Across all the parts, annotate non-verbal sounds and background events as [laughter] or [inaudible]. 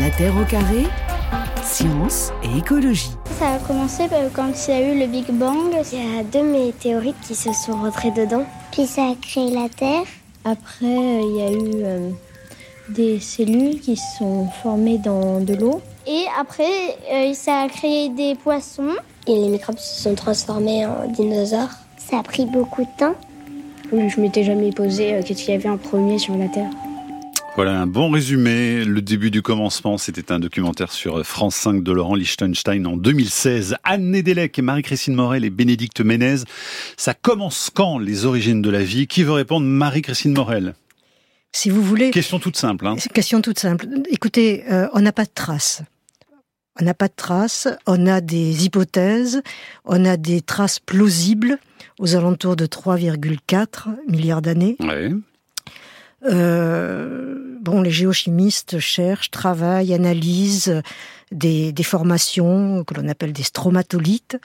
La Terre au carré, science et écologie. Ça a commencé euh, quand il y a eu le Big Bang. Il y a deux météorites qui se sont rentrés dedans. Puis ça a créé la Terre. Après, euh, il y a eu euh, des cellules qui se sont formées dans de l'eau. Et après, euh, ça a créé des poissons. Et les microbes se sont transformés en dinosaures. Ça a pris beaucoup de temps. Oui, je m'étais jamais posé euh, qu'est-ce qu'il y avait en premier sur la Terre. Voilà un bon résumé. Le début du commencement, c'était un documentaire sur France 5 de Laurent Lichtenstein en 2016. Anne Nedelec, Marie-Christine Morel et Bénédicte Ménez. Ça commence quand les origines de la vie? Qui veut répondre? Marie-Christine Morel Si vous voulez. Question toute simple. Hein. Question toute simple. Écoutez, euh, on n'a pas de traces. On n'a pas de traces, on a des hypothèses, on a des traces plausibles aux alentours de 3,4 milliards d'années. Ouais. Euh, bon, les géochimistes cherchent, travaillent, analysent des, des formations que l'on appelle des stromatolites,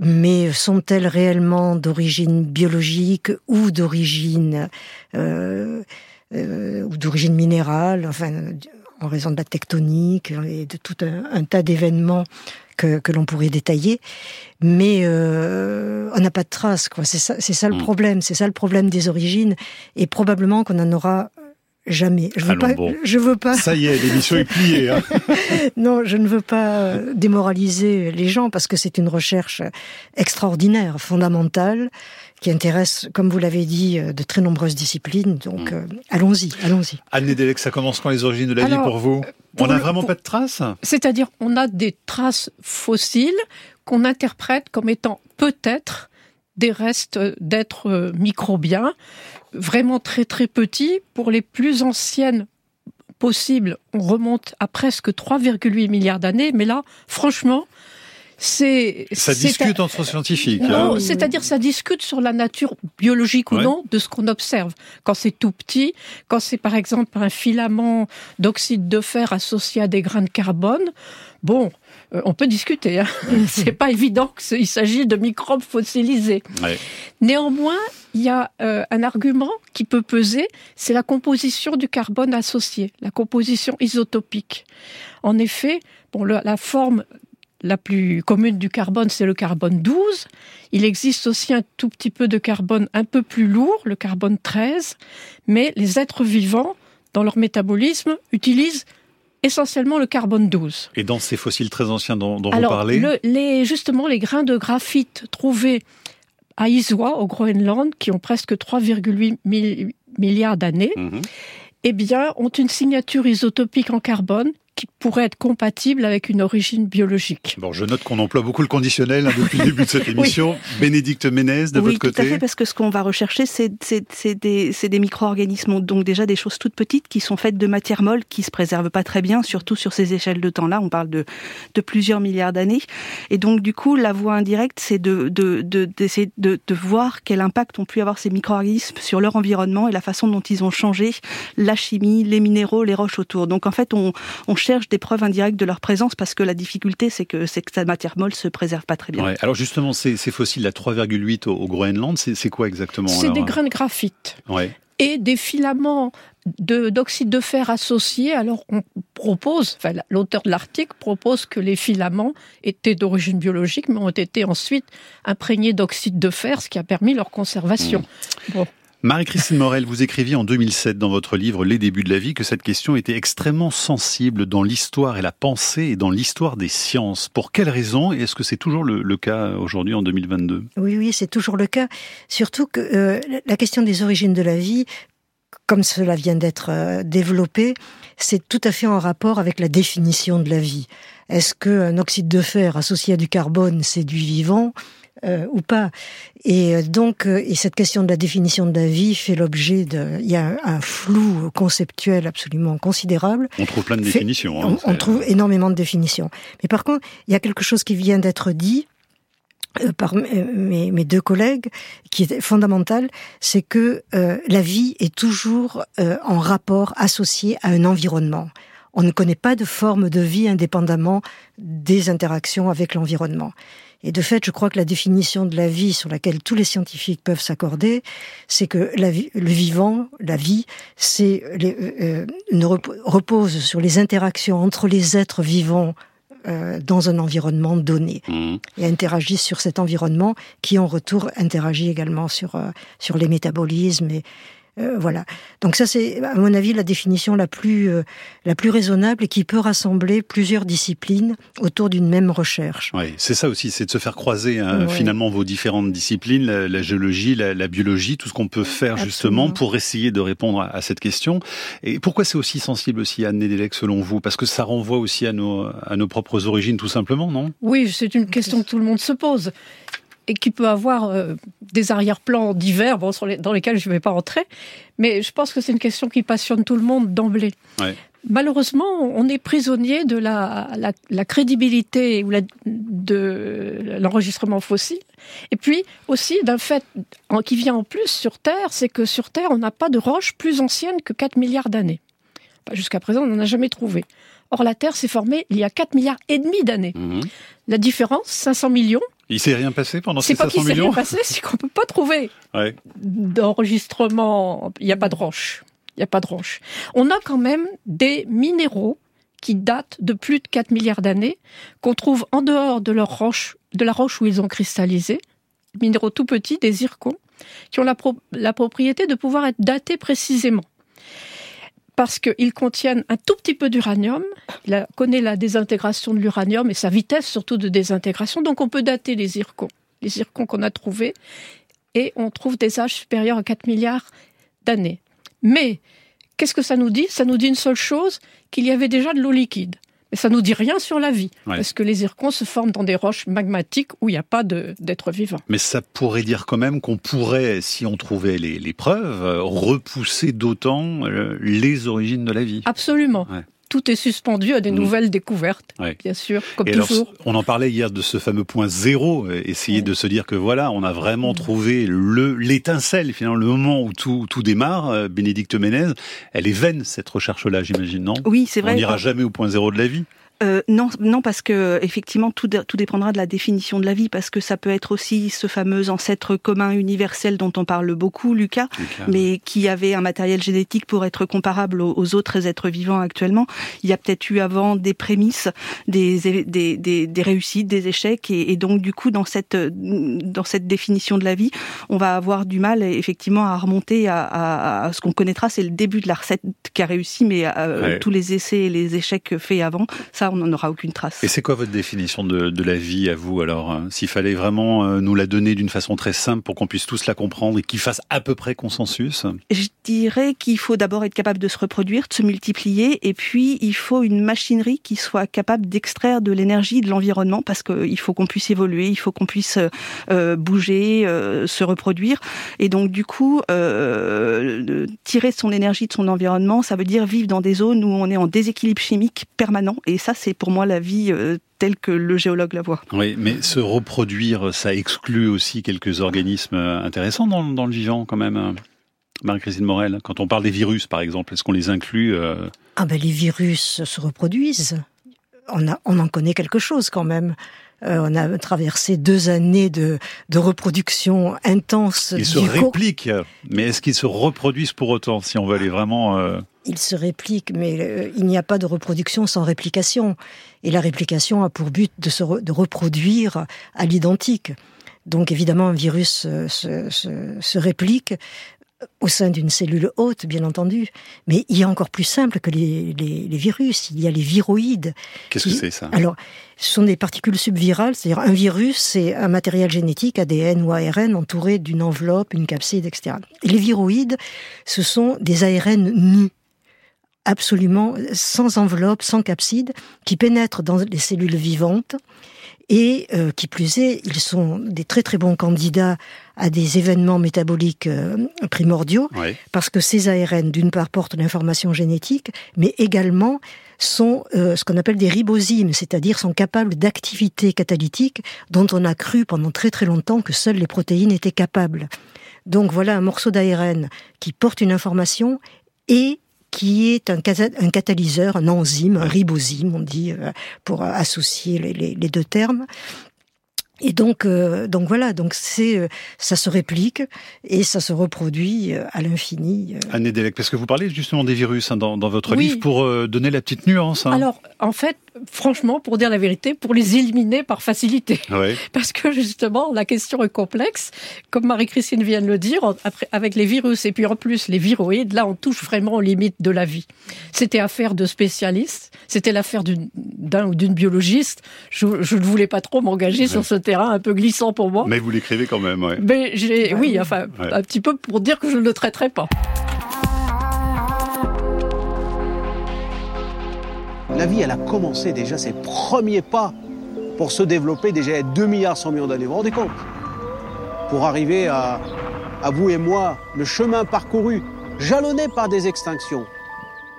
mais sont-elles réellement d'origine biologique ou d'origine euh, euh, ou d'origine minérale? Enfin, en raison de la tectonique et de tout un, un tas d'événements que, que l'on pourrait détailler, mais euh, on n'a pas de traces. Quoi. C'est ça, c'est ça le Mm. problème. C'est ça le problème des origines, et probablement qu'on n'en aura jamais. Je veux Allons pas. bon. Je veux pas. Ça y est, l'émission est pliée. Hein. [laughs] Non, je ne veux pas euh, démoraliser les gens parce que c'est une recherche extraordinaire, fondamentale, qui intéresse, comme vous l'avez dit, euh, de très nombreuses disciplines. Donc, Mm. euh, allons-y, allons-y. Anne Nedelec, ça commence quand les origines de la vie pour vous? pour On n'a vraiment pour- pas de traces? C'est-à-dire, on a des traces fossiles qu'on interprète comme étant peut-être des restes d'êtres euh, microbiens, vraiment très très petits. Pour les plus anciennes possibles, on remonte à presque 3,8 milliards d'années. Mais là, franchement, c'est... Ça discute entre scientifiques. non, hein. c'est-à-dire ça discute sur la nature biologique ou Ouais. non de ce qu'on observe. Quand c'est tout petit, quand c'est par exemple un filament d'oxyde de fer associé à des grains de carbone, bon, euh, on peut discuter. Hein. [laughs] c'est pas évident qu'il s'agit de microbes fossilisés. Ouais. Néanmoins, il y a euh, un argument qui peut peser, c'est la composition du carbone associé, la composition isotopique. En effet, bon, le- la forme la plus commune du carbone, c'est le carbone 12. Il existe aussi un tout petit peu de carbone un peu plus lourd, le carbone 13, mais les êtres vivants, dans leur métabolisme, utilisent essentiellement le carbone 12. Et dans ces fossiles très anciens dont, dont vous parlez le- les, justement, les grains de graphite trouvés à Iswa, au Groenland, qui ont presque 3,8 mi- milliards d'années, Mhm. eh bien, ont une signature isotopique en carbone qui pourrait être compatible avec une origine biologique. Bon, je note qu'on emploie beaucoup le conditionnel hein, depuis le début de cette [laughs] émission. Bénédicte Ménez, de oui, votre tout à côté fait, parce que ce qu'on va rechercher, c'est des, des micro-organismes, donc déjà des choses toutes petites qui sont faites de matière molle, qui se préservent pas très bien, surtout sur ces échelles de temps-là. On parle de, de plusieurs milliards d'années. Et donc, du coup, la voie indirecte, c'est de, de, de, d'essayer de, de voir quel impact ont pu avoir ces micro-organismes sur leur environnement et la façon dont ils ont changé la chimie, les minéraux, les roches autour. Donc, en fait, on, on cherche des preuves indirectes de leur présence parce que la difficulté, c'est que, c'est que cette matière molle se préserve pas très bien. Ouais. Alors justement, ces, ces fossiles, la 3,8 au, au Groenland, c'est quoi exactement C'est des grains de graphite. Ouais. et des filaments de- d'oxyde de, fer associés. Alors on propose, enfin l'auteur de l'article propose que les filaments étaient d'origine biologique, mais ont été ensuite imprégnés d'oxyde de fer, ce qui a permis leur conservation. Bon. Marie-Christine Morel, vous écriviez en 2007 dans votre livre Les débuts de la vie que cette question était extrêmement sensible dans l'histoire et la pensée et dans l'histoire des sciences. Pour quelles raisons est-ce que c'est toujours le, le cas aujourd'hui en 2022 Oui, oui, c'est toujours le cas. Surtout que euh, la question des origines de la vie, comme cela vient d'être euh, développé, c'est tout à fait en rapport avec la définition de la vie. Est-ce qu'un oxyde de fer associé à du carbone, c'est du vivant? Euh, ou pas Et euh, donc, euh, et cette question de la définition de la vie fait l'objet de... Il y a un, flou conceptuel absolument considérable. On trouve plein de Fait- définitions. hein, On, trouve énormément de définitions. Mais par contre, il y a quelque chose qui vient d'être dit euh, par mes, mes deux collègues, qui est fondamental, c'est que euh, la vie est toujours euh, en rapport associé à un environnement. On ne connaît pas de forme de vie indépendamment des interactions avec l'environnement. Et de fait, je crois que la définition de la vie sur laquelle tous les scientifiques peuvent s'accorder, c'est que la vie, le vivant, la vie, c'est euh, euh repose sur les interactions entre les êtres vivants euh, dans un environnement donné mmh. et interagissent sur cet environnement qui en retour interagit également sur euh, sur les métabolismes et euh, voilà. Donc ça, c'est à mon avis la définition la plus euh, la plus raisonnable et qui peut rassembler plusieurs disciplines autour d'une même recherche. Oui, c'est ça aussi, c'est de se faire croiser hein, finalement vos différentes disciplines, la, géologie, la, biologie, tout ce qu'on peut faire justement pour essayer de répondre à, cette question. Et pourquoi c'est aussi sensible aussi à Anne Nedelec selon vous? Parce que ça renvoie aussi à nos à nos propres origines, tout simplement, non? Oui, c'est une question que tout le monde se pose et qui peut avoir euh, des arrière-plans divers bon, dans lesquels je ne vais pas entrer. Mais je pense que c'est une question qui passionne tout le monde d'emblée. Malheureusement, on est prisonnier de la, la, crédibilité ou la, de l'enregistrement fossile. Et puis aussi d'un fait qui vient en plus sur Terre, c'est que sur Terre, on n'a pas de roche plus ancienne que 4 milliards d'années. Jusqu'à présent, on n'en a jamais trouvé. Or, la Terre s'est formée il y a 4 milliards et demi d'années. Mhm. La différence, 500 millions, il s'est rien passé pendant ces 500 millions C'est pas qu'il s'est rien passé, c'est qu'on peut pas trouver d'enregistrement. Il n'y a pas de roche. Il n'y a pas de roche. On a quand même des minéraux qui datent de plus de 4 milliards d'années, qu'on trouve en dehors de leur roche, de la roche où ils ont cristallisé, minéraux tout petits, des zircons, qui ont la propriété de pouvoir être datés précisément parce qu'ils contiennent un tout petit peu d'uranium. Il connaît la désintégration de l'uranium et sa vitesse surtout de désintégration. Donc on peut dater les zircons, les zircons qu'on a trouvés, et on trouve des âges supérieurs à 4 milliards d'années. Mais qu'est-ce que ça nous dit? Ça nous dit une seule chose, qu'il y avait déjà de l'eau liquide. Mais ça nous dit rien sur la vie, parce que les zircons se forment dans des roches magmatiques où il n'y a pas d'être vivant. Mais ça pourrait dire quand même qu'on pourrait, si on trouvait les, preuves, repousser d'autant euh, les origines de la vie. Absolument tout est suspendu à des mm. nouvelles découvertes, bien sûr, comme toujours. on en parlait hier de ce fameux point zéro, euh, essayer de se dire que voilà, on a vraiment mm. trouvé le l'étincelle, finalement, le moment où tout, tout démarre. Euh, Bénédicte Ménez, elle est vaine cette recherche-là, j'imagine, non? Oui, c'est vrai. On n'ira jamais au point zéro de la vie. Euh, non, non, parce que effectivement tout, tout dépendra de la définition de la vie, parce que ça peut être aussi ce fameux ancêtre commun universel dont on parle beaucoup, Lucas, mais qui avait un matériel génétique pour être comparable aux, autres êtres vivants actuellement. Il y a peut-être eu avant des prémices, des, des, des, des réussites, des échecs, et, et, donc du coup dans cette dans cette définition de la vie, on va avoir du mal effectivement à remonter à, à, ce qu'on connaîtra, c'est le début de la recette qui a réussi, mais euh, tous les essais et les échecs faits avant, ça on n'en aura aucune trace. Et c'est quoi votre définition de, la vie à vous alors hein S'il fallait vraiment euh, nous la donner d'une façon très simple pour qu'on puisse tous la comprendre et qu'il fasse à peu près consensus? Je dirais qu'il faut d'abord être capable de se reproduire, de se multiplier, et puis il faut une machinerie qui soit capable d'extraire de l'énergie de l'environnement parce qu'il faut qu'on puisse évoluer, il faut qu'on puisse euh, bouger, euh, se reproduire. Et donc du coup, tirer son énergie de son environnement, ça veut dire vivre dans des zones où on est en déséquilibre chimique permanent. Et ça, c'est pour moi la vie euh, telle que le géologue la voit. Oui, mais se reproduire, ça exclut aussi quelques organismes intéressants dans, le vivant quand même. Hein. Marie-Christine Morel, quand on parle des virus par exemple, est-ce qu'on les inclut euh? Ah ben les virus se reproduisent. On, a, on en connaît quelque chose quand même. Euh, on a traversé deux années de, de reproduction intense. Ils se répliquent, mais est-ce qu'ils se reproduisent pour autant, si on veut aller vraiment... Euh... Ils se répliquent, mais euh, il n'y a pas de reproduction sans réplication. Et la réplication a pour but de se de reproduire à l'identique. Donc évidemment, un virus se, se, se réplique au sein d'une cellule haute, bien entendu. Mais il y a encore plus simple que les, virus. Il y a les viroïdes. Qu'est-ce que c'est ça? Alors, ce sont des particules subvirales, c'est-à-dire un virus, c'est un matériel génétique, ADN ou ARN, entouré d'une enveloppe, une capside, etc. les viroïdes, ce sont des ARN nus absolument sans enveloppe, sans capside, qui pénètrent dans les cellules vivantes et euh, qui plus est, ils sont des très très bons candidats à des événements métaboliques euh, primordiaux, parce que ces ARN, d'une part, portent l'information génétique, mais également sont euh, ce qu'on appelle des ribosymes, c'est-à-dire sont capables d'activités catalytiques dont on a cru pendant très très longtemps que seules les protéines étaient capables. Donc voilà un morceau d'ARN qui porte une information et qui est un, catalyseur, un enzyme, un ribosyme, on dit, pour associer les deux termes, et donc, euh, donc voilà, donc c'est, euh, ça se réplique et ça se reproduit euh, à l'infini. Anne Delec, parce que vous parlez justement des virus hein, dans, dans, votre livre pour donner la petite nuance. Hein. Alors, en fait, franchement, pour dire la vérité, pour les éliminer par facilité. [laughs] Parce que justement, la question est complexe. Comme Marie-Christine vient de le dire, après, avec les virus et puis en plus les viroïdes, là, on touche vraiment aux limites de la vie. C'était affaire de spécialistes, c'était l'affaire d'un ou d'une biologiste. Je, ne voulais pas trop m'engager sur ce terrain un peu glissant pour moi. Mais vous l'écrivez quand même, ouais. Mais j'ai, oui, enfin, un petit peu pour dire que je ne le traiterai pas. La vie, elle a commencé déjà ses premiers pas pour se développer déjà à 2 milliards 100 millions d'années. Vous vous rendez compte? Pour arriver à, à vous et moi, le chemin parcouru, jalonné par des extinctions,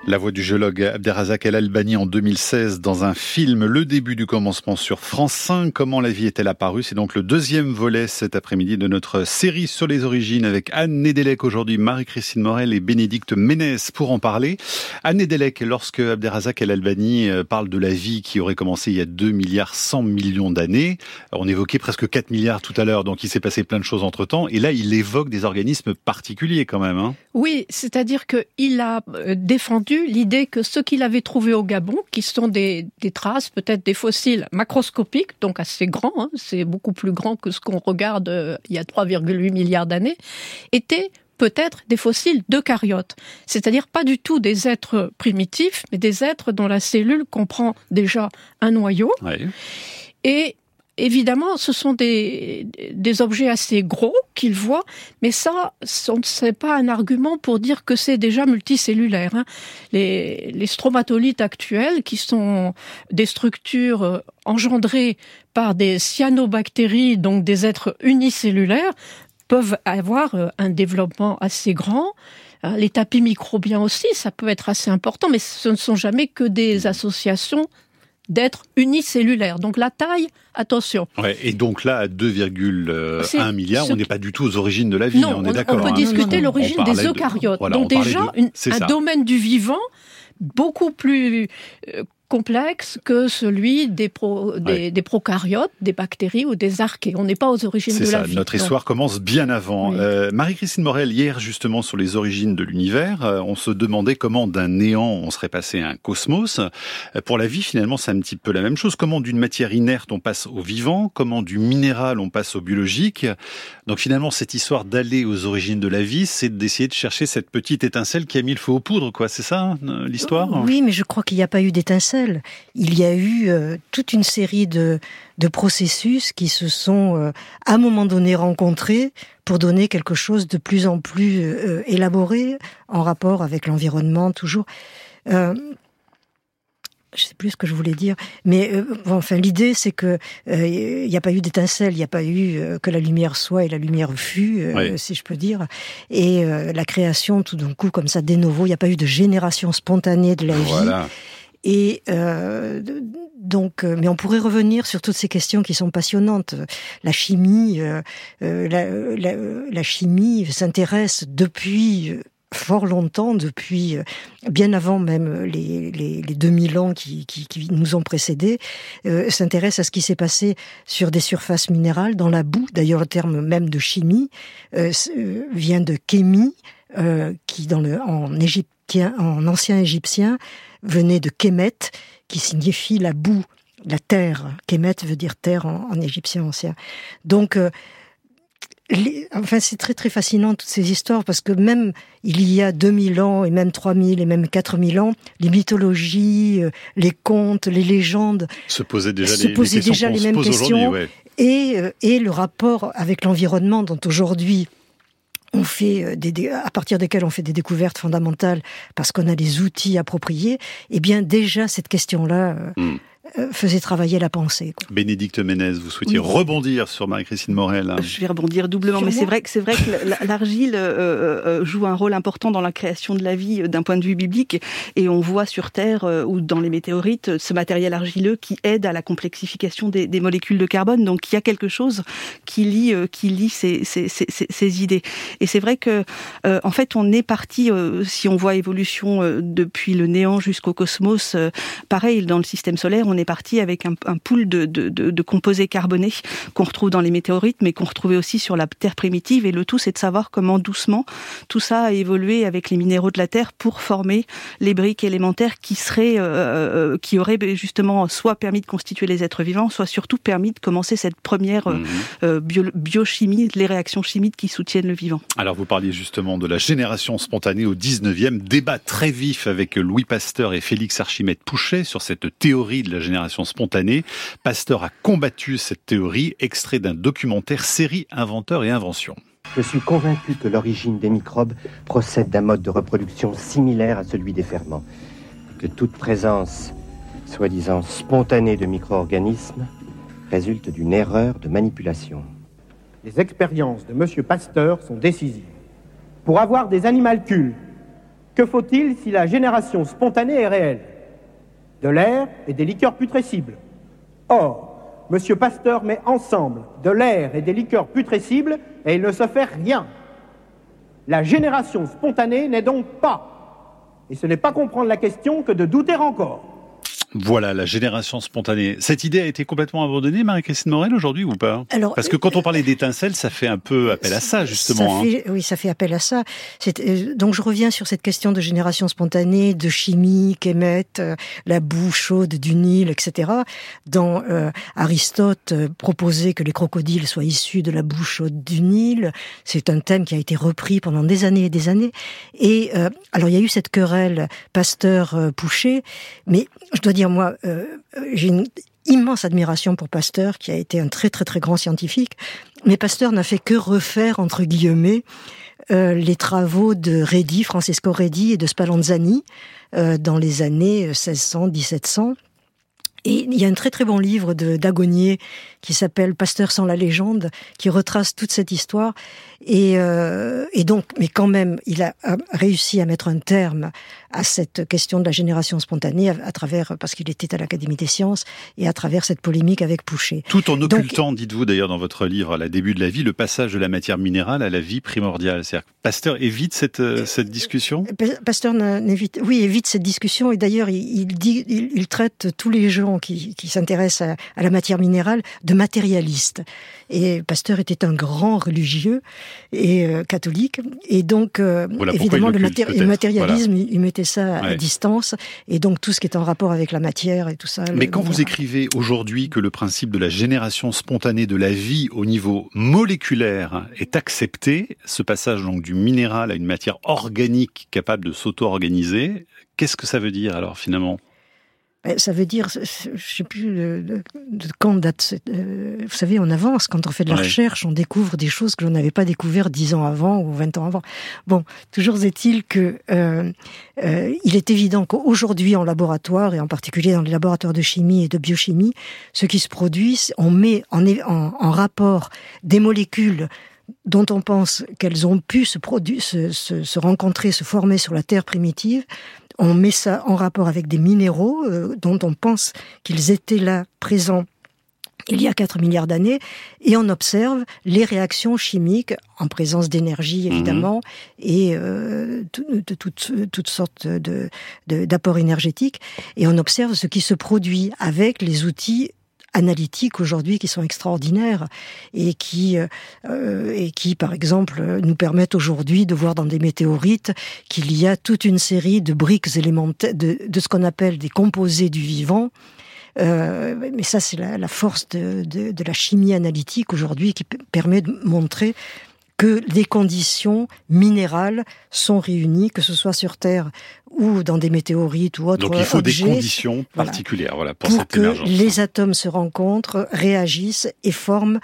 la voix du géologue Abderrazak El Albani en 2016 dans un film Le début du commencement sur France 5. Comment la vie est-elle apparue? C'est donc le deuxième volet cet après-midi de notre série sur les origines avec Anne Nedelec aujourd'hui, Marie-Christine Morel et Bénédicte Ménès pour en parler. Anne Nedelec, lorsque Abderrazak El Albani euh, parle de la vie qui aurait commencé il y a 2 milliards 100 millions d'années, on évoquait presque 4 milliards tout à l'heure, donc il s'est passé plein de choses entre temps. Et là, il évoque des organismes particuliers quand même. Hein. oui, c'est-à-dire qu'il a euh, l'idée que ce qu'il avait trouvé au Gabon, qui sont des, traces, peut-être des fossiles macroscopiques, donc assez grands, hein, c'est beaucoup plus grand que ce qu'on regarde euh, il y a 3,8 milliards d'années, étaient peut-être des fossiles d'eucaryotes, c'est-à-dire pas du tout des êtres primitifs, mais des êtres dont la cellule comprend déjà un noyau. Et Évidemment, ce sont des, des objets assez gros qu'ils voient, mais ça, ce n'est pas un argument pour dire que c'est déjà multicellulaire. Hein. Les, les stromatolites actuels, qui sont des structures euh, engendrées par des cyanobactéries, donc des êtres unicellulaires, peuvent avoir euh, un développement assez grand. Hein. Les tapis microbiens aussi, ça peut être assez important, mais ce ne sont jamais que des associations d'être unicellulaire. Donc la taille, attention. et donc là, à 2,1 milliards, on n'est pas du tout aux origines de la vie, on, est d'accord. On peut hein. discuter l'origine des eucaryotes. donc déjà, un domaine du vivant beaucoup plus euh, complexe que celui des, des, prokaryotes, des bactéries ou des archées. On n'est pas aux origines de la vie. Notre histoire commence bien avant. Euh, Marie-Christine Morel, hier justement sur les origines de l'univers, euh, on se demandait comment d'un néant on serait passé à un cosmos. Euh, pour la vie, finalement, c'est un petit peu la même chose. Comment d'une matière inerte on passe au vivant, comment du minéral on passe au biologique? Donc finalement, cette histoire d'aller aux origines de la vie, c'est d'essayer de chercher cette petite étincelle qui a mis le feu aux poudres, quoi. C'est ça hein, l'histoire? Oui, mais je crois qu'il n'y a pas eu d'étincelle il y a eu euh, toute une série de, processus qui se sont euh, à un moment donné rencontrés pour donner quelque chose de plus en plus euh, élaboré en rapport avec l'environnement toujours. je sais plus ce que je voulais dire, mais enfin l'idée c'est que il n'y a pas eu d'étincelle, il n'y a pas eu que la lumière soit et la lumière fut, si je peux dire, et la création tout d'un coup comme ça des nouveaux, il n'y a pas eu de génération spontanée de la vie. Et euh, donc, euh, mais on pourrait revenir sur toutes ces questions qui sont passionnantes. La chimie, euh, euh la, la, la, chimie s'intéresse depuis fort longtemps, depuis bien avant même les, les, les 2000 ans qui, qui, qui, nous ont précédés, euh, s'intéresse à ce qui s'est passé sur des surfaces minérales, dans la boue. D'ailleurs, le terme même de chimie euh, vient de kémie, qui dans le en égyptien, en ancien égyptien, venait de Kemet, qui signifie la boue, la terre. Kemet veut dire terre en, égyptien ancien. Donc, euh, enfin, c'est très très fascinant toutes ces histoires parce que même il y a 2000 ans et même 3000 et même 4000 ans, les mythologies, euh, les contes, les légendes se posaient déjà, les, posaient déjà les mêmes questions et, euh, et le rapport avec l'environnement dont aujourd'hui on fait euh, des, à partir desquels on fait des découvertes fondamentales parce qu'on a des outils appropriés, eh bien déjà cette question-là, euh, hmm. Faisait travailler la pensée. Bénédicte Ménez, vous souhaitiez rebondir sur Marie-Christine Morel. Hein. Je vais rebondir doublement, mais c'est vrai que c'est vrai que l'argile joue un rôle important dans la création de la vie d'un point de vue biblique, et on voit sur Terre ou dans les météorites ce matériel argileux qui aide à la complexification des, des molécules de carbone. Donc il y a quelque chose qui lie qui lie ces, ces, ces, ces idées. Et c'est vrai que en fait on est parti, si on voit évolution depuis le néant jusqu'au cosmos, pareil dans le système solaire, on est parti avec un, un pool de, de, de, de composés carbonés qu'on retrouve dans les météorites, mais qu'on retrouvait aussi sur la Terre primitive. Et le tout, c'est de savoir comment doucement tout ça a évolué avec les minéraux de la Terre pour former les briques élémentaires qui seraient, euh, euh qui auraient justement soit permis de constituer les êtres vivants, soit surtout permis de commencer cette première euh, bio, biochimie, les réactions chimiques qui soutiennent le vivant. Alors vous parliez justement de la génération spontanée au 19e, débat très vif avec Louis Pasteur et Félix Archimède Pouchet sur cette théorie de la génération spontanée. Pasteur a combattu cette théorie, extrait d'un documentaire série Inventeurs et Inventions. Je suis convaincu que l'origine des microbes procède d'un mode de reproduction similaire à celui des ferments, que toute présence soi-disant spontanée de micro-organismes résulte d'une erreur de manipulation. Les expériences de M. Pasteur sont décisives. Pour avoir des animalcules, que faut-il si la génération spontanée est réelle? De l'air et des liqueurs putrescibles. Or, M. Pasteur met ensemble de l'air et des liqueurs putrescibles et il ne se fait rien. La génération spontanée n'est donc pas. Et ce n'est pas comprendre la question que de douter encore. Voilà, la génération spontanée. Cette idée a été complètement abandonnée, Marie-Christine Morel, aujourd'hui ou pas? Alors, Parce que quand on parlait d'étincelles, ça fait un peu appel à ça, justement. Ça hein. Oui, ça fait appel à ça. Euh, donc je reviens sur cette question de génération spontanée, de chimie qu'émettent euh, la boue chaude du Nil, etc. Dans euh, Aristote euh, proposait que les crocodiles soient issus de la boue chaude du Nil. C'est un thème qui a été repris pendant des années et des années. Et alors il y a eu cette querelle Pasteur-Pouchet, mais je dois dire moi, euh, j'ai une immense admiration pour Pasteur, qui a été un très très très grand scientifique. Mais Pasteur n'a fait que refaire, entre guillemets, euh, les travaux de Redi, Francesco Redi et de Spallanzani euh, dans les années 1600-1700. Et il y a un très très bon livre de d'Agonier qui s'appelle Pasteur sans la légende, qui retrace toute cette histoire. Et, euh, et donc, mais quand même, il a, réussi à mettre un terme à cette question de la génération spontanée à, travers, parce qu'il était à l'Académie des sciences, et à travers cette polémique avec Pouchet. Tout en occultant, dites-vous d'ailleurs dans votre livre, à la début de la vie, le passage de la matière minérale à la vie primordiale. C'est-à-dire Pasteur évite cette, euh, cette discussion? Pasteur évite, oui, évite cette discussion, et d'ailleurs, il, dit, il, traite tous les gens qui, qui s'intéressent à, à la matière minérale de matérialistes. Et Pasteur était un grand religieux et euh, catholique. Et donc, euh, évidemment, le, matérialisme, il mettait ça à distance. Et donc, tout ce qui est en rapport avec la matière et tout ça. Mais quand vous écrivez aujourd'hui que le principe de la génération spontanée de la vie au niveau moléculaire est accepté, ce passage donc du minéral à une matière organique capable de s'auto-organiser, qu'est-ce que ça veut dire alors finalement? Ben, ça veut dire, je ne sais plus de, quand date. Euh, vous savez, on avance. Quand on fait de la recherche, on découvre des choses que l'on n'avait pas découvert dix ans avant ou vingt ans avant. Bon, toujours est-il que euh, euh, il est évident qu'aujourd'hui en laboratoire et en particulier dans les laboratoires de chimie et de biochimie, ce qui se produit, on met en, en, en rapport des molécules dont on pense qu'elles ont pu se, se, se, se rencontrer, se former sur la Terre primitive, on met ça en rapport avec des minéraux euh, dont on pense qu'ils étaient là présents il y a 4 milliards d'années, et on observe les réactions chimiques en présence d'énergie mhm. évidemment, et euh, de, toutes, sortes d'apports énergétiques, et on observe ce qui se produit avec les outils analytiques aujourd'hui qui sont extraordinaires et qui euh, et qui par exemple nous permettent aujourd'hui de voir dans des météorites qu'il y a toute une série de briques élémentaires de, de ce qu'on appelle des composés du vivant. Euh, mais ça, c'est la, la, force de, de, de, la chimie analytique aujourd'hui qui permet de montrer que les conditions minérales sont réunies, que ce soit sur Terre ou dans des météorites ou autres Donc il faut des conditions particulières voilà, pour, cette que les atomes se rencontrent, réagissent et forment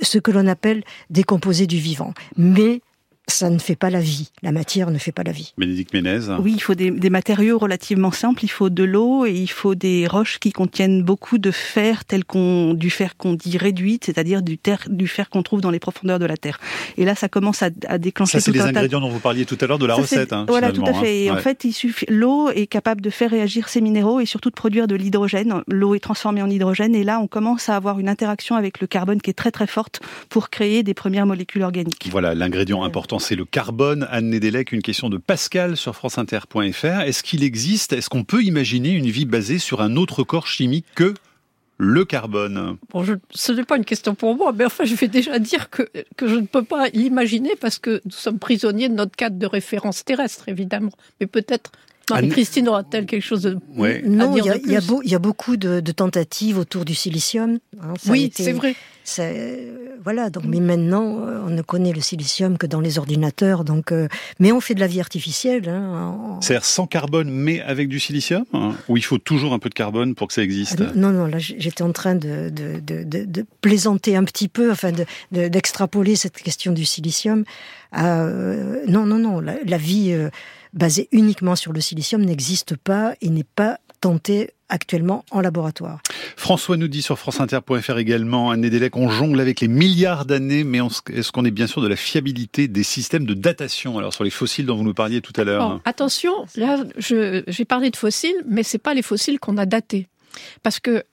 ce que l'on appelle des composés du vivant. Mais ça ne fait pas la vie. La matière ne fait pas la vie. Bénédicte Ménez Oui, il faut des, matériaux relativement simples. Il faut de l'eau et il faut des roches qui contiennent beaucoup de fer, tel qu'on du fer qu'on dit réduit, c'est-à-dire du, du fer qu'on trouve dans les profondeurs de la terre. Et là, ça commence à, à déclencher. Ça, c'est les ingrédients dont vous parliez tout à l'heure de la recette. Hein, voilà, tout à fait. Hein. Et en fait, il suffit. L'eau est capable de faire réagir ces minéraux et surtout de produire de l'hydrogène. L'eau est transformée en hydrogène et là, on commence à avoir une interaction avec le carbone qui est très très forte pour créer des premières molécules organiques. Voilà, l'ingrédient important, c'est le carbone. Anne Nedelec, une question de Pascal sur franceinter.fr. Est-ce qu'il existe, est-ce qu'on peut imaginer une vie basée sur un autre corps chimique que le carbone? Bon, Ce n'est pas une question pour moi, mais enfin, je vais déjà dire que, que je ne peux pas l'imaginer parce que nous sommes prisonniers de notre cadre de référence terrestre, évidemment. Mais peut-être Marie-Christine aura-t-elle quelque chose de Non, il y, y, a beaucoup de, tentatives autour du silicium. Hein, oui, c'est vrai. voilà. Donc, mais maintenant, euh, on ne connaît le silicium que dans les ordinateurs. Donc, euh, mais on fait de la vie artificielle. Hein, C'est-à-dire sans carbone, mais avec du silicium, hein, ou il faut toujours un peu de carbone pour que ça existe? ah, Non, non. Là, j'étais en train de, de, plaisanter un petit peu, enfin, d'extrapoler cette question du silicium. Euh, non, non, non. La, vie basé uniquement sur le silicium n'existe pas et n'est pas tenté actuellement en laboratoire. François nous dit sur franceinter.fr également, un Delec, on jongle avec les milliards d'années, mais est-ce qu'on est bien sûr de la fiabilité des systèmes de datation? Alors sur les fossiles dont vous nous parliez tout à l'heure. attention, là j'ai parlé de fossiles, mais c'est pas les fossiles qu'on a datés, parce que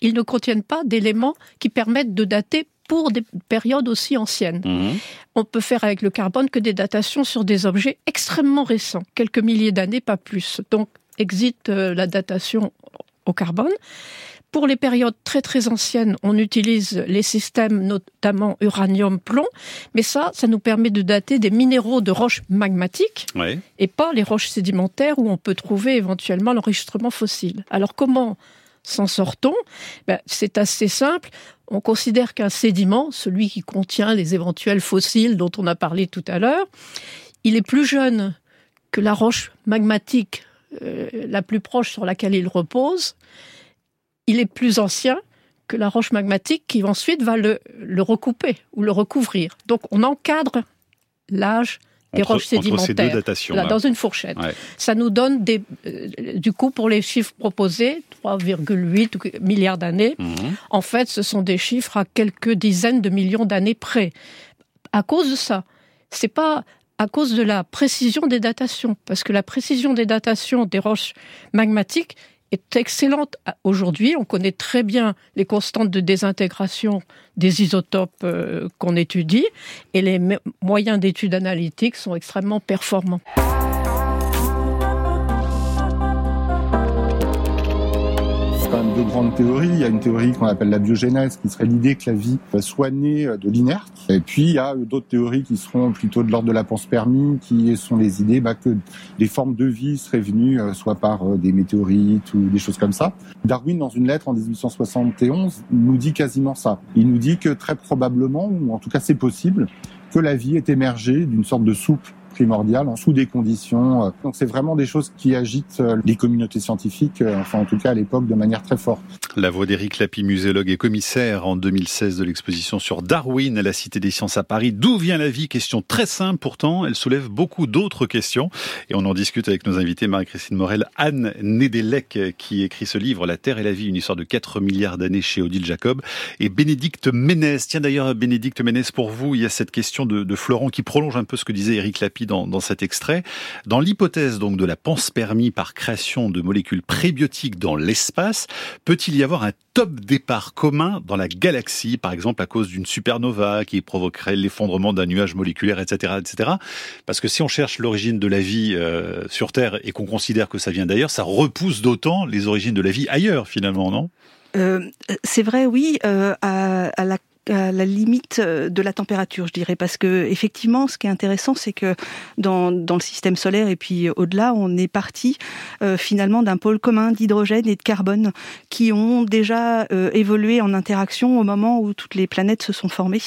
ils ne contiennent pas d'éléments qui permettent de dater pour des périodes aussi anciennes. Mhm. On peut faire avec le carbone que des datations sur des objets extrêmement récents, quelques milliers d'années, pas plus. Donc, existe euh, la datation au carbone. Pour les périodes très très anciennes, on utilise les systèmes notamment uranium-plomb, mais ça, ça nous permet de dater des minéraux de roches magmatiques et pas les roches sédimentaires où on peut trouver éventuellement l'enregistrement fossile. Alors comment s'en sort-on? Ben, C'est assez simple. On considère qu'un sédiment, celui qui contient les éventuels fossiles dont on a parlé tout à l'heure, il est plus jeune que la roche magmatique euh, la plus proche sur laquelle il repose. Il est plus ancien que la roche magmatique qui ensuite va le, le recouper ou le recouvrir. Donc on encadre l'âge des roches sédimentaires dans une fourchette. Ça nous donne des, euh, du coup pour les chiffres proposés 3,8 milliards d'années. Mhm. En fait, ce sont des chiffres à quelques dizaines de millions d'années près. À cause de ça, c'est pas à cause de la précision des datations, parce que la précision des datations des roches magmatiques est excellente aujourd'hui. On connaît très bien les constantes de désintégration des isotopes euh, qu'on étudie et les moyens d'études analytiques sont extrêmement performants. Deux grandes théories. Il y a une théorie qu'on appelle la biogénèse, qui serait l'idée que la vie soit née de l'inerte. Et puis, il y a d'autres théories qui seront plutôt de l'ordre de la panspermie, qui sont les idées bah, que des formes de vie seraient venues euh, soit par euh, des météorites ou des choses comme ça. Darwin, dans une lettre en 1871, nous dit quasiment ça. Il nous dit que très probablement, ou en tout cas c'est possible, que la vie est émergée d'une sorte de soupe primordial, sous des conditions. Euh, donc c'est vraiment des choses qui agitent euh, les communautés scientifiques, euh, enfin en tout cas à l'époque, de manière très forte. La voix d'Éric Lapie, muséologue et commissaire en 2016 de l'exposition sur Darwin à la Cité des Sciences à Paris. D'où vient la vie? Question très simple pourtant, elle soulève beaucoup d'autres questions. Et on en discute avec nos invités, Marie-Christine Morel, Anne Nedelec, qui écrit ce livre, La Terre et la vie, une histoire de 4 milliards d'années chez Odile Jacob, et Bénédicte Ménez. Tiens d'ailleurs, Bénédicte Ménez, pour vous, il y a cette question de, de Florent qui prolonge un peu ce que disait Éric Lapie dans, cet extrait. Dans l'hypothèse donc de la panspermie par création de molécules prébiotiques dans l'espace, peut-il y avoir un top départ commun dans la galaxie, par exemple à cause d'une supernova qui provoquerait l'effondrement d'un nuage moléculaire, etc., etc. Parce que si on cherche l'origine de la vie euh, sur Terre et qu'on considère que ça vient d'ailleurs, ça repousse d'autant les origines de la vie ailleurs finalement, non? Euh, c'est vrai, oui, euh, à, la la limite euh, de la température, je dirais, parce que effectivement, ce qui est intéressant, c'est que dans, dans le système solaire et puis au-delà, on est parti euh, finalement d'un pôle commun d'hydrogène et de carbone qui ont déjà euh, évolué en interaction au moment où toutes les planètes se sont formées.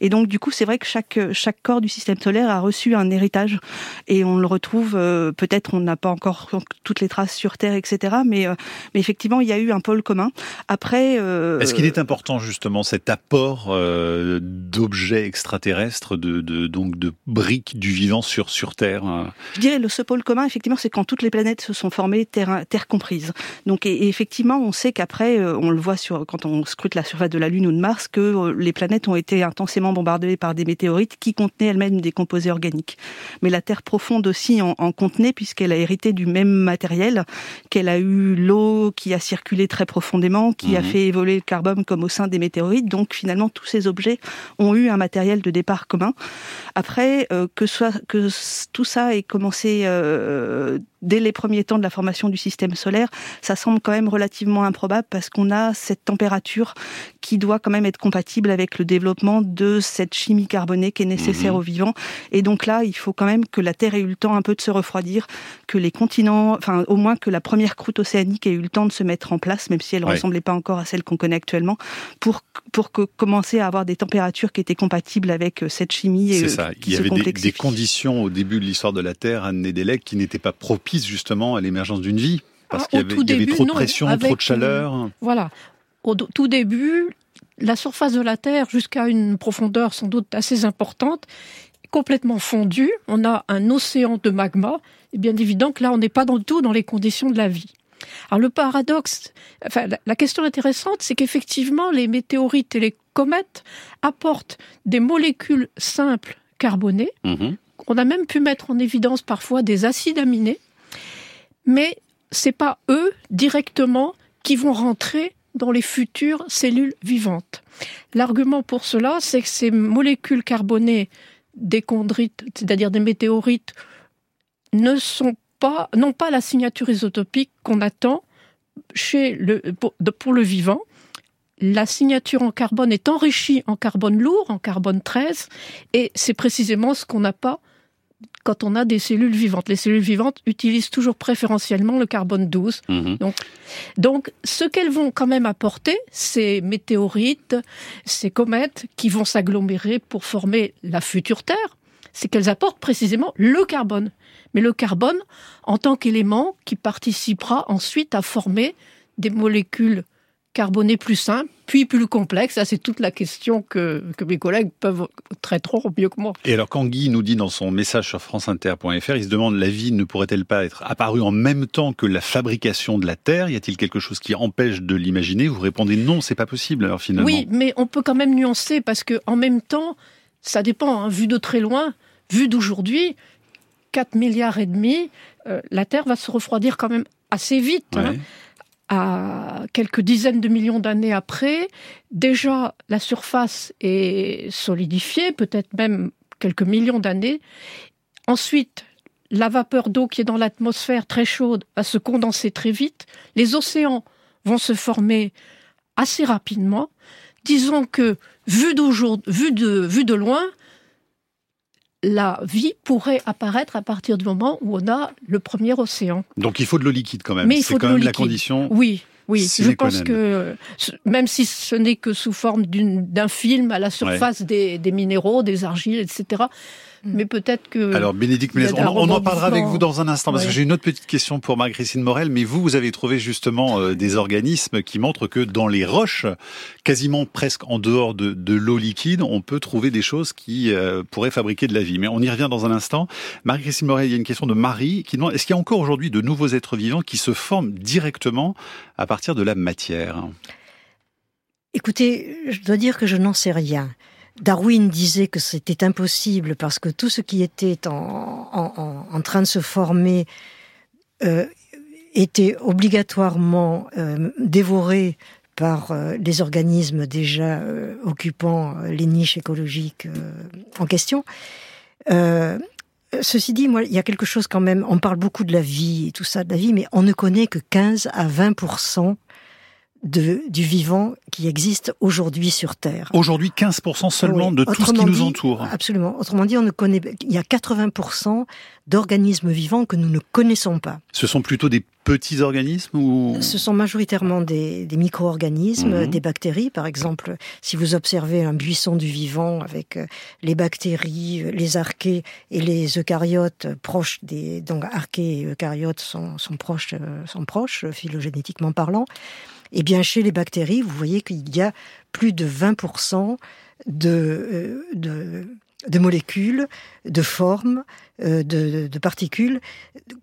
Et donc, du coup, c'est vrai que chaque chaque corps du système solaire a reçu un héritage et on le retrouve. Peut-être on n'a pas encore toutes les traces sur Terre, etc. Mais mais effectivement, il y a eu un pôle commun. Après, est-ce qu'il est important justement cet apport euh, d'objets extraterrestres, de, de, donc de briques du vivant sur sur Terre hein Je dirais le ce pôle commun, effectivement, c'est quand toutes les planètes se sont formées, Terre, terre comprise. Donc, et, effectivement, on sait qu'après, euh, on le voit sur quand on scrute la surface de la Lune ou de Mars, que euh, les planètes ont été intensément bombardées par des météorites qui contenaient elles-mêmes des composés organiques. Mais la Terre profonde aussi en, en contenait puisqu'elle a hérité du même matériel, qu'elle a eu l'eau qui a circulé très profondément, qui a Mhm. fait évoluer le carbone comme au sein des météorites. Donc finalement, tous ces objets ont eu un matériel de départ commun. Après, euh, que, soit, que tout ça ait commencé euh, dès les premiers temps de la formation du système solaire, ça semble quand même relativement improbable parce qu'on a cette température qui doit quand même être compatible avec le développement de cette chimie carbonée qui est nécessaire Mhm. aux vivants. Et donc là, il faut quand même que la Terre ait eu le temps un peu de se refroidir, que les continents, enfin au moins que la première croûte océanique ait eu le temps de se mettre en place, même si elle ne Ouais. ressemblait pas encore à celle qu'on connaît actuellement, pour pour que commencer à avoir des températures qui étaient compatibles avec euh, cette chimie C'est euh, ça. qui Il y avait des conditions au début de l'histoire de la Terre à Nédélec qui n'étaient pas propices justement à l'émergence d'une vie. Parce Ah, qu'il y avait, tout il y avait début, trop de pression, trop de chaleur. une- Voilà. Au tout début, la surface de la Terre, jusqu'à une profondeur sans doute assez importante, est complètement fondue. On a un océan de magma. Et bien évident que là, on n'est pas du tout dans les conditions de la vie. Alors le paradoxe, enfin la, la question intéressante, c'est qu'effectivement les météorites et les comètes apportent des molécules simples carbonées. Mhm. On a même pu mettre en évidence parfois des acides aminés, mais c'est pas eux directement qui vont rentrer dans les futures cellules vivantes. L'argument pour cela, c'est que ces molécules carbonées des chondrites, c'est-à-dire des météorites, ne sont pas, n'ont pas la signature isotopique qu'on attend chez le, pour, pour le vivant. La signature en carbone est enrichie en carbone lourd, en carbone 13, et c'est précisément ce qu'on n'a pas quand on a des cellules vivantes. Les cellules vivantes utilisent toujours préférentiellement le carbone 12. Mhm. Donc, donc, ce qu'elles vont quand même apporter, ces météorites, ces comètes qui vont s'agglomérer pour former la future Terre, c'est qu'elles apportent précisément le carbone. Mais le carbone en tant qu'élément qui participera ensuite à former des molécules carbonées plus simples, puis plus complexes. Ça, c'est toute la question que, que mes collègues peuvent traiteront mieux que moi. Et alors quand Guy nous dit dans son message sur franceinter.fr, il se demande la vie ne pourrait-elle pas être apparue en même temps que la fabrication de la Terre? Y a-t-il quelque chose qui empêche de l'imaginer? Vous répondez non, c'est pas possible alors finalement. Oui, mais on peut quand même nuancer parce que en même temps, ça dépend. hein, vu de très loin, vu d'aujourd'hui, 4 milliards et demi, euh, la Terre va se refroidir quand même assez vite. hein. À quelques dizaines de millions d'années après, déjà la surface est solidifiée, peut-être même quelques millions d'années. Ensuite, la vapeur d'eau qui est dans l'atmosphère très chaude va se condenser très vite. Les océans vont se former assez rapidement. Disons que, vu, vu de loin, la vie pourrait apparaître à partir du moment où on a le premier océan. Donc il faut de l'eau liquide quand même. Mais il faut de quand l'eau même la condition. Oui, oui. Je pense que même si ce n'est que sous forme d'un film à la surface des, des minéraux, des argiles, etc. Mais peut-être que. Alors Bénédicte Ménez, on, en parlera avec vous dans un instant parce que j'ai une autre petite question pour Marie-Christine Morel. Mais vous, vous avez trouvé justement euh, des organismes qui montrent que dans les roches, quasiment presque en dehors de, de l'eau liquide, on peut trouver des choses qui euh, pourraient fabriquer de la vie. Mais on y revient dans un instant. Marie-Christine Morel, il y a une question de Marie qui demande est-ce qu'il y a encore aujourd'hui de nouveaux êtres vivants qui se forment directement à partir de la matière? Écoutez, je dois dire que je n'en sais rien. Darwin disait que c'était impossible parce que tout ce qui était en, train de se former euh, était obligatoirement euh, dévoré par euh, les organismes déjà occupant les niches écologiques en question. Ceci dit, moi, il y a quelque chose quand même. On parle beaucoup de la vie et tout ça, de la vie, mais on ne connaît que 15 à 20 de, du vivant qui existe aujourd'hui sur Terre. Aujourd'hui, 15% seulement Oui. de tout ce qui nous dit, entoure. Absolument. Autrement dit, on ne connaît, il y a 80% d'organismes vivants que nous ne connaissons pas. Ce sont plutôt des petits organismes ou Ce sont majoritairement des, des micro-organismes, Mhm. des bactéries. Par exemple, si vous observez un buisson du vivant avec euh, les bactéries, euh, les archées et les eucaryotes proches des, donc archées et eucaryotes sont, sont proches, euh, sont proches, euh, phylogénétiquement parlant. Eh bien, chez les bactéries, vous voyez qu'il y a plus de 20% de, de, de molécules, de formes, de, de, particules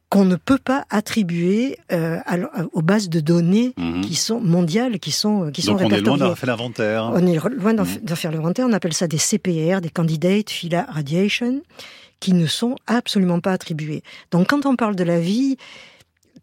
qu'on ne peut pas attribuer euh, aux bases de données mhm. qui sont mondiales, qui sont qui Donc sont on est loin d'avoir fait l'inventaire. On est loin d'en mhm. faire l'inventaire. On appelle ça des CPR, des Candidate Phyla Radiation, qui ne sont absolument pas attribués. Donc quand on parle de la vie,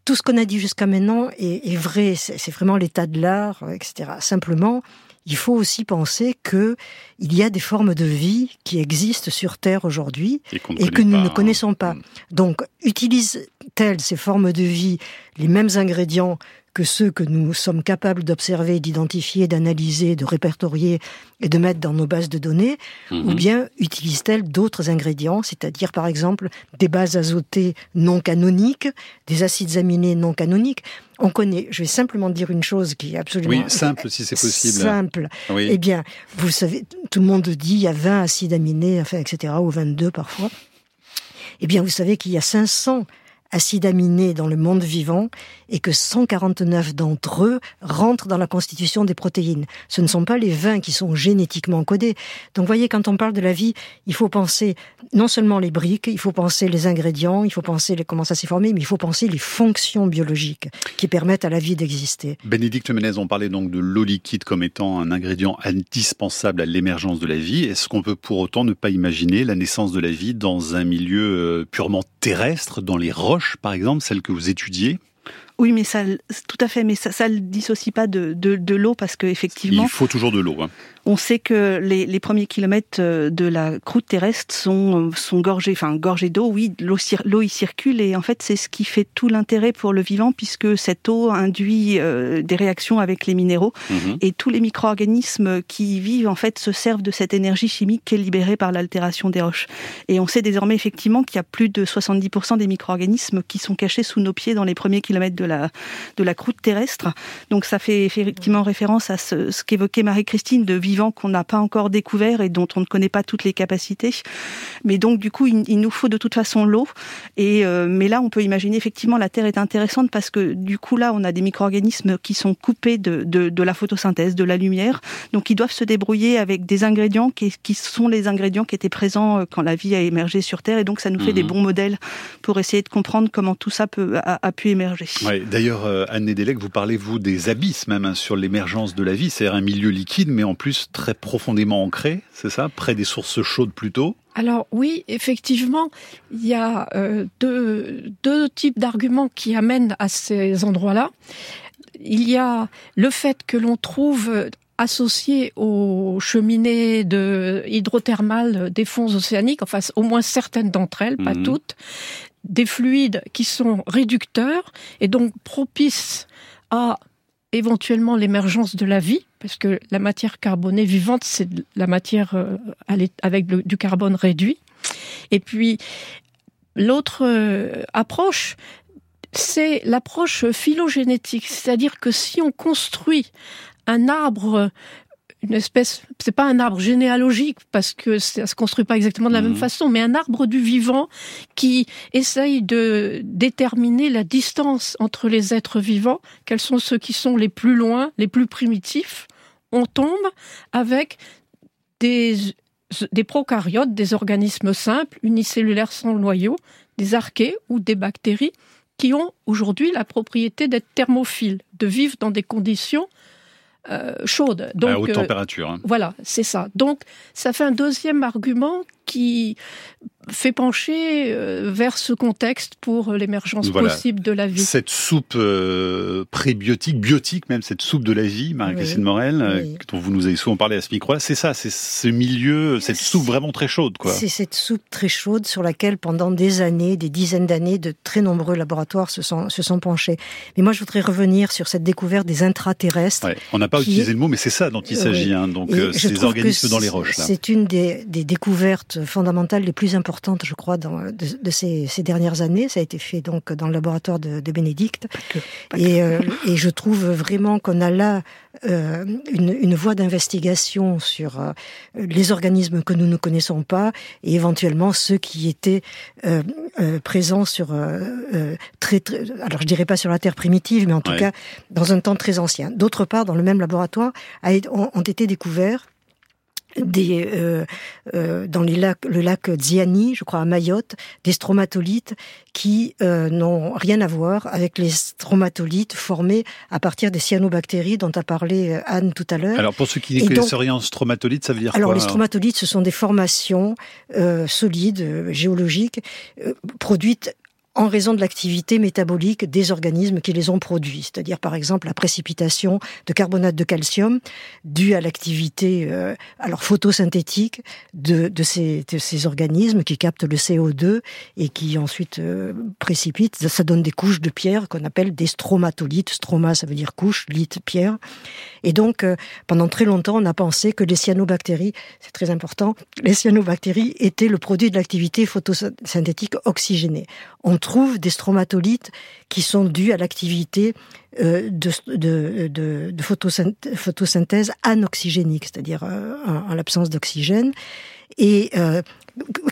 tout ce qu'on a dit jusqu'à maintenant est, est vrai. C'est vraiment l'état de l'art, etc. Simplement, il faut aussi penser que il y a des formes de vie qui existent sur Terre aujourd'hui et, que nous ne connaissons pas. Mm. Donc, utilisent-elles ces formes de vie les mêmes ingrédients que ceux que nous sommes capables d'observer, d'identifier, d'analyser, de répertorier et de mettre dans nos bases de données, ou mhm. bien utilise-t-elle d'autres ingrédients, c'est-à-dire par exemple des bases azotées non canoniques, des acides aminés non canoniques. On connaît, je vais simplement dire une chose qui est absolument... Oui, simple si c'est possible. Simple. Eh bien, vous savez, tout le monde dit il y a 20 acides aminés, enfin, etc., ou 22 parfois. Eh bien, vous savez qu'il y a 500 acides aminés dans le monde vivant et que 149 d'entre eux rentrent dans la constitution des protéines. Ce ne sont pas les 20 qui sont génétiquement codés. Donc voyez, quand on parle de la vie, il faut penser non seulement les briques, il faut penser les ingrédients, il faut penser les, comment ça s'est formé, mais il faut penser les fonctions biologiques qui permettent à la vie d'exister. Bénédicte Menez, on parlait donc de l'eau liquide comme étant un ingrédient indispensable à l'émergence de la vie. Est-ce qu'on peut pour autant ne pas imaginer la naissance de la vie dans un milieu euh, purement terrestre, dans les roches? Par exemple, celles que vous étudiez oui, mais ça, tout à fait, mais ça, ça le dissocie pas de, de, de l'eau parce que effectivement. Il faut toujours de l'eau. Hein. On sait que les, les, premiers kilomètres euh, de la croûte terrestre sont, sont gorgés, enfin gorgés d'eau. Oui, l'eau, l'eau y circule et en fait c'est ce qui fait tout l'intérêt pour le vivant puisque cette eau induit euh, des réactions avec les minéraux mhm. et tous les micro-organismes qui y vivent en fait se servent de cette énergie chimique qui est libérée par l'altération des roches. Et on sait désormais effectivement qu'il y a plus de 70% des micro-organismes qui sont cachés sous nos pieds dans les premiers kilomètres de la de la croûte terrestre. Donc ça fait effectivement référence à ce, ce qu'évoquait Marie-Christine de vivre qu'on n'a pas encore découvert et dont on ne connaît pas toutes les capacités. Mais donc du coup, il, nous faut de toute façon l'eau. Et euh, mais là, on peut imaginer effectivement la Terre est intéressante parce que du coup là, on a des micro-organismes qui sont coupés de, de, de, la photosynthèse, de la lumière. Donc ils doivent se débrouiller avec des ingrédients qui, qui sont les ingrédients qui étaient présents euh, quand la vie a émergé sur Terre. Et donc ça nous fait des mhm. bons modèles pour essayer de comprendre comment tout ça peut, a, pu émerger. Ouais, D'ailleurs, euh, Anne Nedelec, vous parlez vous des abysses même hein, sur l'émergence de la vie. C'est un milieu liquide, mais en plus très profondément ancré, c'est ça Près des sources chaudes plutôt alors oui, effectivement, il y a euh, deux, deux types d'arguments qui amènent à ces endroits-là. Il y a le fait que l'on trouve associé aux cheminées de hydrothermales des fonds océaniques, enfin au moins certaines d'entre elles, pas mhm. toutes, des fluides qui sont réducteurs et donc propices à éventuellement l'émergence de la vie, parce que la matière carbonée vivante, c'est la matière euh, avec du carbone réduit. Et puis, l'autre euh, approche, c'est l'approche phylogénétique, c'est-à-dire que si on construit un arbre une espèce, c'est pas un arbre généalogique parce que ça se construit pas exactement de la même mmh. façon, mais un arbre du vivant qui essaye de déterminer la distance entre les êtres vivants, quels sont ceux qui sont les plus loin, les plus primitifs. On tombe avec des, des prokaryotes, des organismes simples, unicellulaires sans noyau, des archées ou des bactéries qui ont aujourd'hui la propriété d'être thermophiles, de vivre dans des conditions chaude. Donc, à haute euh, température. Hein. Voilà, c'est ça. Donc, ça fait un deuxième argument qui fait pencher euh, vers ce contexte pour l'émergence possible de la vie. Cette soupe euh, prébiotique, biotique même, cette soupe de la vie, Marie-Christine Morel, euh, dont vous nous avez souvent parlé à ce micro c'est ça, c'est ce milieu, cette soupe vraiment très chaude. quoi. C'est cette soupe très chaude sur laquelle pendant des années, des dizaines d'années, de très nombreux laboratoires se sont, se sont penchés. Mais moi, je voudrais revenir sur cette découverte des intraterrestres. On n'a pas utilisé le mot, mais c'est ça dont il s'agit, hein, donc ces organismes dans les roches. C'est une des, des découvertes fondamentales les plus importantes, je crois, dans, de, ces, dernières années. Ça a été fait donc dans le laboratoire de, Bénédicte. Et, euh, et, je trouve vraiment qu'on a là euh, une, une, voie d'investigation sur euh, les organismes que nous ne connaissons pas et éventuellement ceux qui étaient euh, présents sur très, très, alors je dirais pas sur la Terre primitive, mais en tout cas dans un temps très ancien. D'autre part, dans le même laboratoire, ont été découverts des, euh, euh, dans les lacs, le lac Ziani, je crois à Mayotte, des stromatolites qui euh, n'ont rien à voir avec les stromatolites formés à partir des cyanobactéries dont a parlé euh, Anne tout à l'heure. Alors pour ceux qui ne connaissent rien en stromatolites, ça veut dire alors quoi les stromatolites, ce sont des formations euh, solides, géologiques, produites en raison de l'activité métabolique des organismes qui les ont produits, c'est-à-dire par exemple la précipitation de carbonate de calcium due à l'activité euh, alors photosynthétique de, ces, organismes qui captent le CO2 et qui ensuite euh, précipitent. Ça donne des couches de pierre qu'on appelle des stromatolites. Stroma, ça veut dire couche, lite, pierre. Et donc, euh, pendant très longtemps, on a pensé que les cyanobactéries, c'est très important, les cyanobactéries étaient le produit de l'activité photosynthétique oxygénée. Trouve des stromatolites qui sont dus à l'activité euh, de, de, de, de photosynthèse, anoxygénique, c'est-à-dire euh, en, l'absence d'oxygène. Et euh,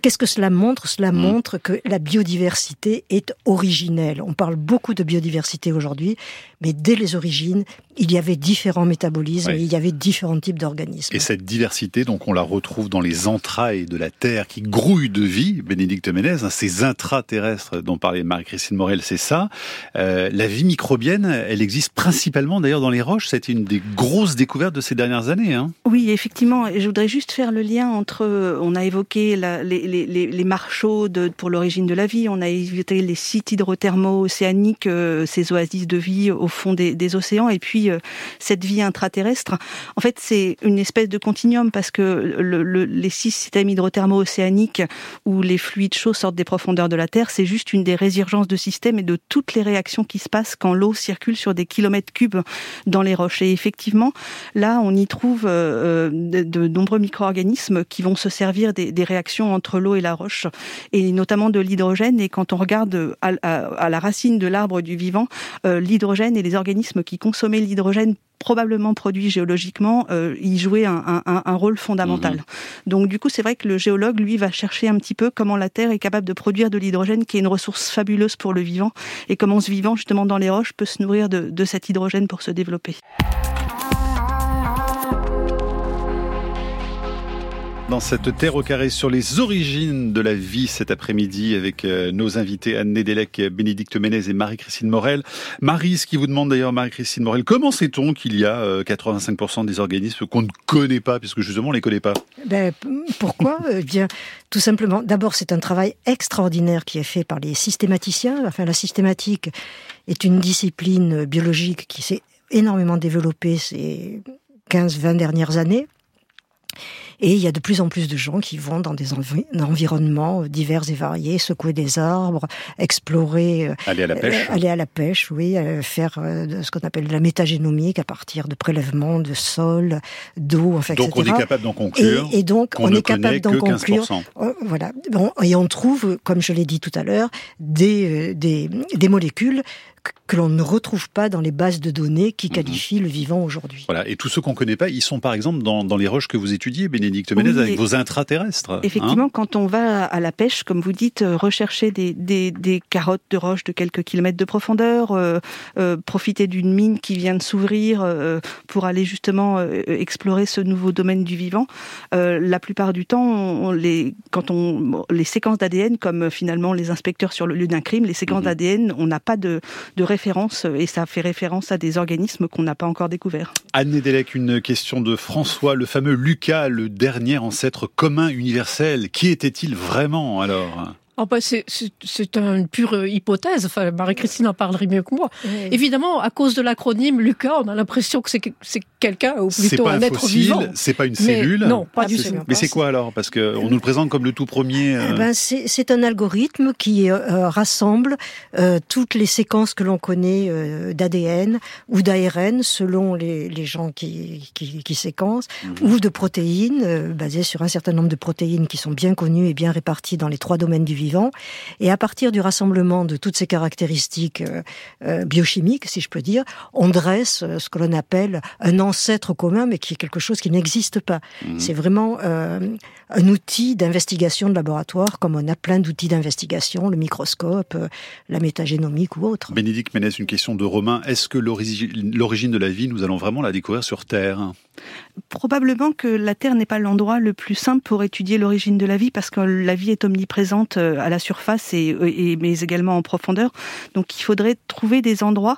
Qu'est-ce que cela montre? Cela mmh. montre que la biodiversité est originelle. On parle beaucoup de biodiversité aujourd'hui, mais dès les origines, il y avait différents métabolismes, il y avait différents types d'organismes. Et cette diversité, donc, on la retrouve dans les entrailles de la Terre qui grouillent de vie, Bénédicte Ménez, hein, ces intraterrestres dont parlait Marie-Christine Morel, c'est ça. Euh, la vie microbienne, elle existe principalement d'ailleurs dans les roches. C'était une des grosses découvertes de ces dernières années. Hein. Oui, effectivement. Je voudrais juste faire le lien entre, on a évoqué la, les, les, les marchaux de, pour l'origine de la vie, on a évoqué les sites hydrothermaux océaniques, euh, ces oasis de vie au fond des, des océans, et puis euh, cette vie intraterrestre. En fait, c'est une espèce de continuum parce que le, le, les systèmes hydrothermaux océaniques où les fluides chauds sortent des profondeurs de la Terre, c'est juste une des résurgences de systèmes et de toutes les réactions qui se passent quand l'eau circule sur des kilomètres cubes dans les roches. Et effectivement, là, on y trouve euh, de, de, nombreux micro-organismes qui vont se servir des, réactions entre l'eau et la roche, et notamment de l'hydrogène. Et quand on regarde à, la racine de l'arbre du vivant, euh, l'hydrogène et les organismes qui consommaient l'hydrogène probablement produit géologiquement, euh, y jouait un, un, un rôle fondamental. Mmh. Donc du coup, c'est vrai que le géologue, lui, va chercher un petit peu comment la Terre est capable de produire de l'hydrogène, qui est une ressource fabuleuse pour le vivant, et comment ce vivant, justement, dans les roches, peut se nourrir de, de cet hydrogène pour se développer. Dans cette terre au carré sur les origines de la vie cet après-midi avec euh, nos invités Anne Nedelec, Bénédicte Ménez et Marie-Christine Morel. Marie, ce qui vous demande d'ailleurs Marie-Christine Morel, comment sait-on qu'il y a 85% euh, des organismes qu'on ne connaît pas, puisque justement on les connaît pas? Ben, Pourquoi? [laughs] Eh bien, tout simplement, d'abord c'est un travail extraordinaire qui est fait par les systématiciens. Enfin, la systématique est une discipline biologique qui s'est énormément développée ces 15-20 dernières années et il y a de plus en plus de gens qui vont dans des environnements divers et variés, secouer des arbres, explorer, euh, aller à la pêche, euh, aller à la pêche, oui, euh, faire ce qu'on appelle de la métagénomique à partir de prélèvements de sol, d'eau, enfin, donc on est capable d'en conclure. Et, donc on, est capable d'en conclure. Voilà. Bon, et on trouve, comme je l'ai dit tout à l'heure, des, des, des molécules que l'on ne retrouve pas dans les bases de données qui mhm. qualifient le vivant aujourd'hui. Voilà, et tous ceux qu'on ne connaît pas, ils sont par exemple dans, dans, les roches que vous étudiez, Bénédicte Ménez, avec vos intraterrestres. Hein. Effectivement, quand on va à la pêche, comme vous dites, euh, rechercher des, des, des carottes de roches de quelques kilomètres de profondeur, euh, euh, profiter d'une mine qui vient de s'ouvrir euh, pour aller justement euh, explorer ce nouveau domaine du vivant, euh, la plupart du temps, on, les, quand on, les séquences d'ADN, comme finalement les inspecteurs sur le lieu d'un crime, les séquences mhm. d'ADN, on n'a pas de, de référence et ça fait référence à des organismes qu'on n'a pas encore découverts. Anne Nedelec, une question de François, le fameux Lucas, le dernier ancêtre commun universel. Qui était-il vraiment alors? Oh bah c'est une pure hypothèse. Enfin, Marie-Christine en parlerait mieux que moi. Oui. Évidemment, à cause de l'acronyme Lucas, on a l'impression que c'est quelqu'un ou C'est plutôt pas un, un être fossile, vivant. c'est pas une Mais cellule. non, pas du tout. Mais c'est quoi alors? Parce qu'on nous le présente comme le tout premier. euh, Eh ben, c'est c'est un algorithme qui euh, rassemble euh, toutes les séquences que l'on connaît euh, d'ADN ou d'ARN selon les, les gens qui, qui, qui séquencent, Mhm. ou de protéines euh, basées sur un certain nombre de protéines qui sont bien connues et bien réparties dans les trois domaines du vivant. Et à partir du rassemblement de toutes ces caractéristiques euh, euh, biochimiques, si je peux dire, on dresse euh, ce que l'on appelle un ancêtre commun, mais qui est quelque chose qui n'existe pas. Mhm. C'est vraiment euh, un outil d'investigation de laboratoire, comme on a plein d'outils d'investigation, le microscope, la métagénomique ou autre. Bénédicte Ménès, une question de Romain. Est-ce que l'origi- l'origine de la vie, nous allons vraiment la découvrir sur Terre? Probablement que la Terre n'est pas l'endroit le plus simple pour étudier l'origine de la vie parce que la vie est omniprésente euh, à la surface et, et- mais également en profondeur. Donc il faudrait trouver des endroits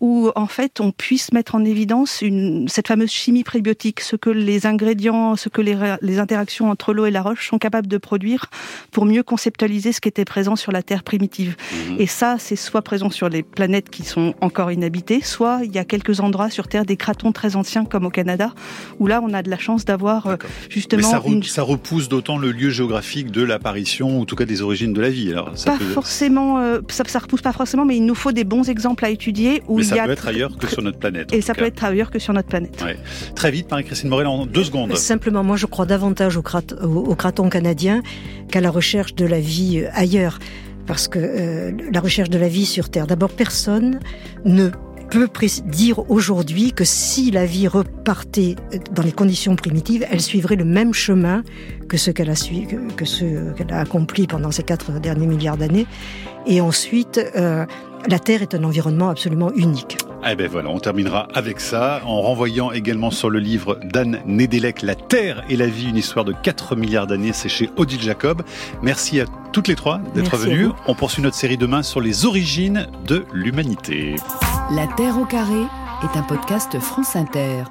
où en fait on puisse mettre en évidence une, cette fameuse chimie prébiotique, ce que les ingrédients, ce que les, les interactions entre l'eau et la roche sont capables de produire pour mieux conceptualiser ce qui était présent sur la Terre primitive. Et ça, c'est soit présent sur les planètes qui sont encore inhabitées, soit il y a quelques endroits sur Terre, des cratons très anciens comme au Canada, où là on a de la chance d'avoir euh, Mais justement ça, re- une ça repousse d'autant le lieu géographique de l'apparition, ou en tout cas des origines de la vie. Alors, ça pas peut, forcément, euh, ça, ça repousse pas forcément, mais il nous faut des bons exemples à étudier où mais il ça y a peut être ailleurs que sur notre planète. et ça cas. peut être ailleurs que sur notre planète. Ouais. Très vite, Marie-Christine Morel, en deux secondes. Simplement, moi, je crois davantage au, crat au, au craton canadien qu'à la recherche de la vie euh, ailleurs. Parce que euh, la recherche de la vie sur Terre, d'abord, personne ne peut dire aujourd'hui que si la vie repartait euh, dans les conditions primitives, elle suivrait le même chemin que ce qu'elle a, que, que ce qu'elle a accompli pendant ces quatre derniers milliards d'années. Et ensuite, euh, la Terre est un environnement absolument unique. Eh ben voilà, on terminera avec ça, en renvoyant également sur le livre d'Anne Nedelec, La Terre et la vie, une histoire de 4 milliards d'années, c'est chez Odile Jacob. Merci à toutes les trois d'être venues. On poursuit notre série demain sur les origines de l'humanité. La Terre au carré est un podcast France Inter.